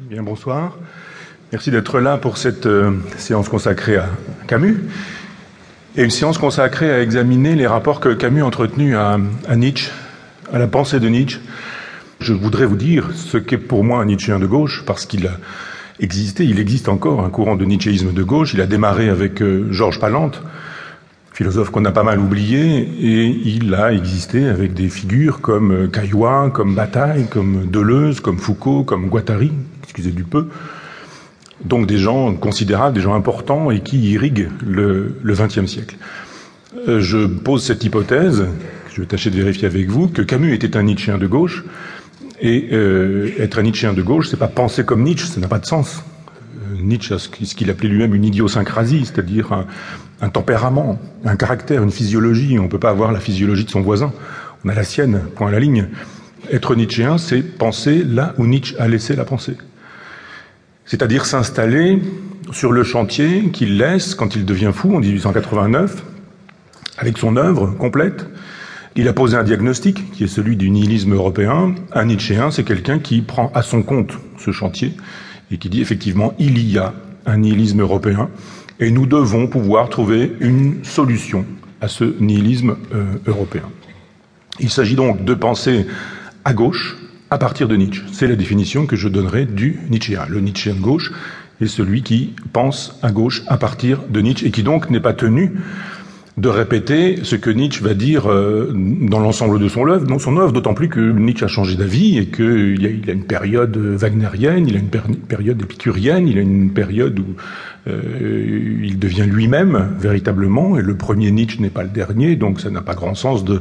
Bien, bonsoir. Merci d'être là pour cette euh, séance consacrée à Camus et une séance consacrée à examiner les rapports que Camus a entretenus à, Nietzsche, à la pensée de Nietzsche. Je voudrais vous dire ce qu'est pour moi un Nietzschéen de gauche, parce qu'il a existé, il existe encore un courant de nietzschéisme de gauche. Il a démarré avec euh, Georges Palante, philosophe qu'on a pas mal oublié, et il a existé avec des figures comme euh, Caillois, comme Bataille, comme Deleuze, comme Foucault, comme Guattari, excusez du peu. Donc des gens considérables, des gens importants et qui irriguent le XXe siècle. Euh, je pose cette hypothèse, je vais tâcher de vérifier avec vous, que Camus était un Nietzschéen de gauche, et euh, être un Nietzschéen de gauche, c'est pas penser comme Nietzsche, ça n'a pas de sens. Euh, Nietzsche a ce qu'il appelait lui-même une idiosyncrasie, c'est-à-dire un, un, tempérament, un caractère, une physiologie. On ne peut pas avoir la physiologie de son voisin. On a la sienne, point à la ligne. Être Nietzschéen, c'est penser là où Nietzsche a laissé la pensée c'est-à-dire s'installer sur le chantier qu'il laisse quand il devient fou en 1889, avec son œuvre complète. Il a posé un diagnostic qui est celui du nihilisme européen. Un Nietzschéen, c'est quelqu'un qui prend à son compte ce chantier et qui dit effectivement il y a un nihilisme européen et nous devons pouvoir trouver une solution à ce nihilisme euh, européen. Il s'agit donc de penser à gauche, à partir de Nietzsche. C'est la définition que je donnerai du Nietzschéen. Le Nietzschéen de gauche est celui qui pense à gauche à partir de Nietzsche et qui donc n'est pas tenu de répéter ce que Nietzsche va dire euh, dans l'ensemble de son œuvre, son œuvre, d'autant plus que Nietzsche a changé d'avis et qu'il a, a une période wagnérienne, il a une période épicurienne, il a une période où euh, il devient lui-même véritablement, et le premier Nietzsche n'est pas le dernier, donc ça n'a pas grand sens de,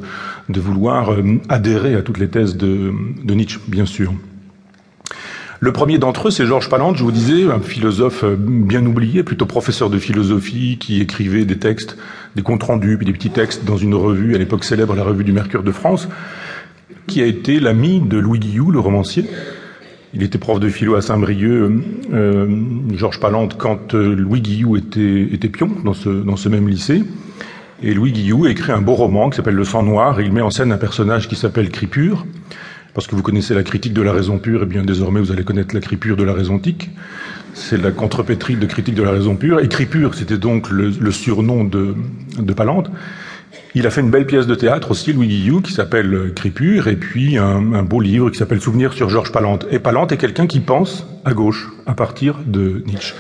vouloir euh, adhérer à toutes les thèses de Nietzsche, bien sûr. Le premier d'entre eux, c'est Georges Palande, je vous disais, un philosophe euh, bien oublié, plutôt professeur de philosophie, qui écrivait des textes, des comptes rendus, puis des petits textes dans une revue, à l'époque célèbre, la revue du Mercure de France, qui a été l'ami de Louis Guillou, le romancier, il était prof de philo à Saint-Brieuc, euh, Georges Palande, quand euh, Louis Guillou était, était pion dans ce, dans ce même lycée. Et Louis Guillou a écrit un beau roman qui s'appelle Le sang noir, et il met en scène un personnage qui s'appelle Cripure. Parce que vous connaissez la critique de la raison pure, et bien désormais vous allez connaître la cripure de la raison tique. C'est la contrepétrie de critique de la raison pure. Et Cripure, c'était donc le, surnom de, de Palande. Il a fait une belle pièce de théâtre aussi, Louis Guillou, qui s'appelle euh, Crépure, et puis un, un beau livre qui s'appelle Souvenir sur Georges Palante. Et Palante est quelqu'un qui pense à gauche, à partir de Nietzsche.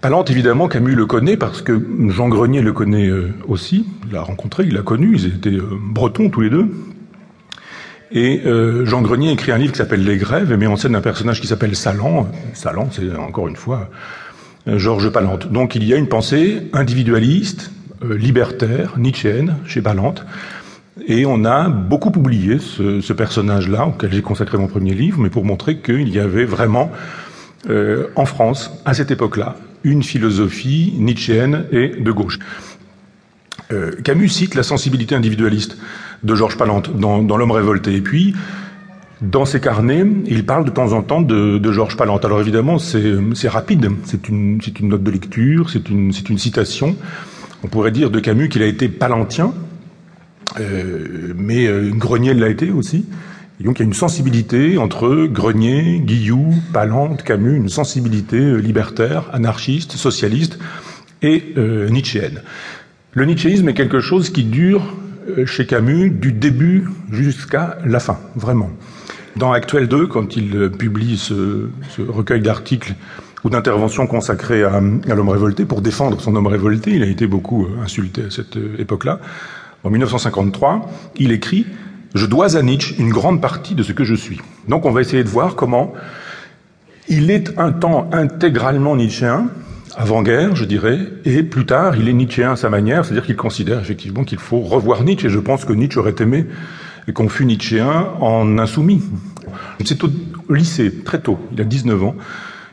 Palante, évidemment, Camus le connaît parce que Jean Grenier le connaît euh, aussi. Il l'a rencontré, il l'a connu, ils étaient euh, bretons tous les deux. Et euh, Jean Grenier écrit un livre qui s'appelle Les Grèves et met en scène un personnage qui s'appelle Salan. Salan, c'est encore une fois Georges Palante. Donc il y a une pensée individualiste, euh, libertaire, nietzschéenne, chez Balante. Et on a beaucoup oublié ce, ce personnage-là, auquel j'ai consacré mon premier livre, mais pour montrer qu'il y avait vraiment, euh, en France, à cette époque-là, une philosophie nietzschéenne et de gauche. Euh, Camus cite la sensibilité individualiste de Georges Palante dans, L'homme révolté. Et puis, dans ses carnets, il parle de temps en temps de, Georges Palante. Alors évidemment, c'est rapide, c'est une, une note de lecture, c'est une, une citation. On pourrait dire de Camus qu'il a été palantien, euh, mais euh, Grenier l'a été aussi. Et donc il y a une sensibilité entre Grenier, Guillou, Palante, Camus, une sensibilité euh, libertaire, anarchiste, socialiste et euh, nietzschéenne. Le nietzschéisme est quelque chose qui dure chez Camus du début jusqu'à la fin, vraiment. Dans Actuel 2, quand il euh, publie ce, recueil d'articles ou d'interventions consacrées à, à l'homme révolté pour défendre son homme révolté. Il a été beaucoup euh, insulté à cette euh, époque-là. En 1953, il écrit Je dois à Nietzsche une grande partie de ce que je suis. Donc on va essayer de voir comment il est un temps intégralement nietzschéen, avant-guerre, je dirais, et plus tard, il est nietzschéen à sa manière, c'est-à-dire qu'il considère effectivement qu'il faut revoir Nietzsche, et je pense que Nietzsche aurait aimé qu'on fût nietzschéen en insoumis. C'est au lycée, très tôt, il a 19 ans,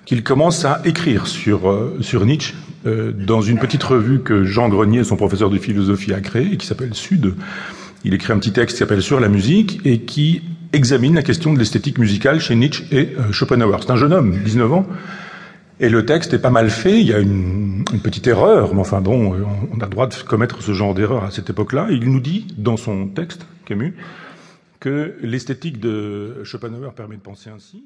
qu'il commence à écrire sur, euh, sur Nietzsche euh, dans une petite revue que Jean Grenier, son professeur de philosophie, a créée et qui s'appelle Sud. Il écrit un petit texte qui s'appelle Sur la musique et qui examine la question de l'esthétique musicale chez Nietzsche et euh, Schopenhauer. C'est un jeune homme, 19 ans, et le texte est pas mal fait, il y a une, petite erreur, mais enfin bon, on a le droit de commettre ce genre d'erreur à cette époque-là. Il nous dit, dans son texte, Camus, que l'esthétique de Schopenhauer permet de penser ainsi.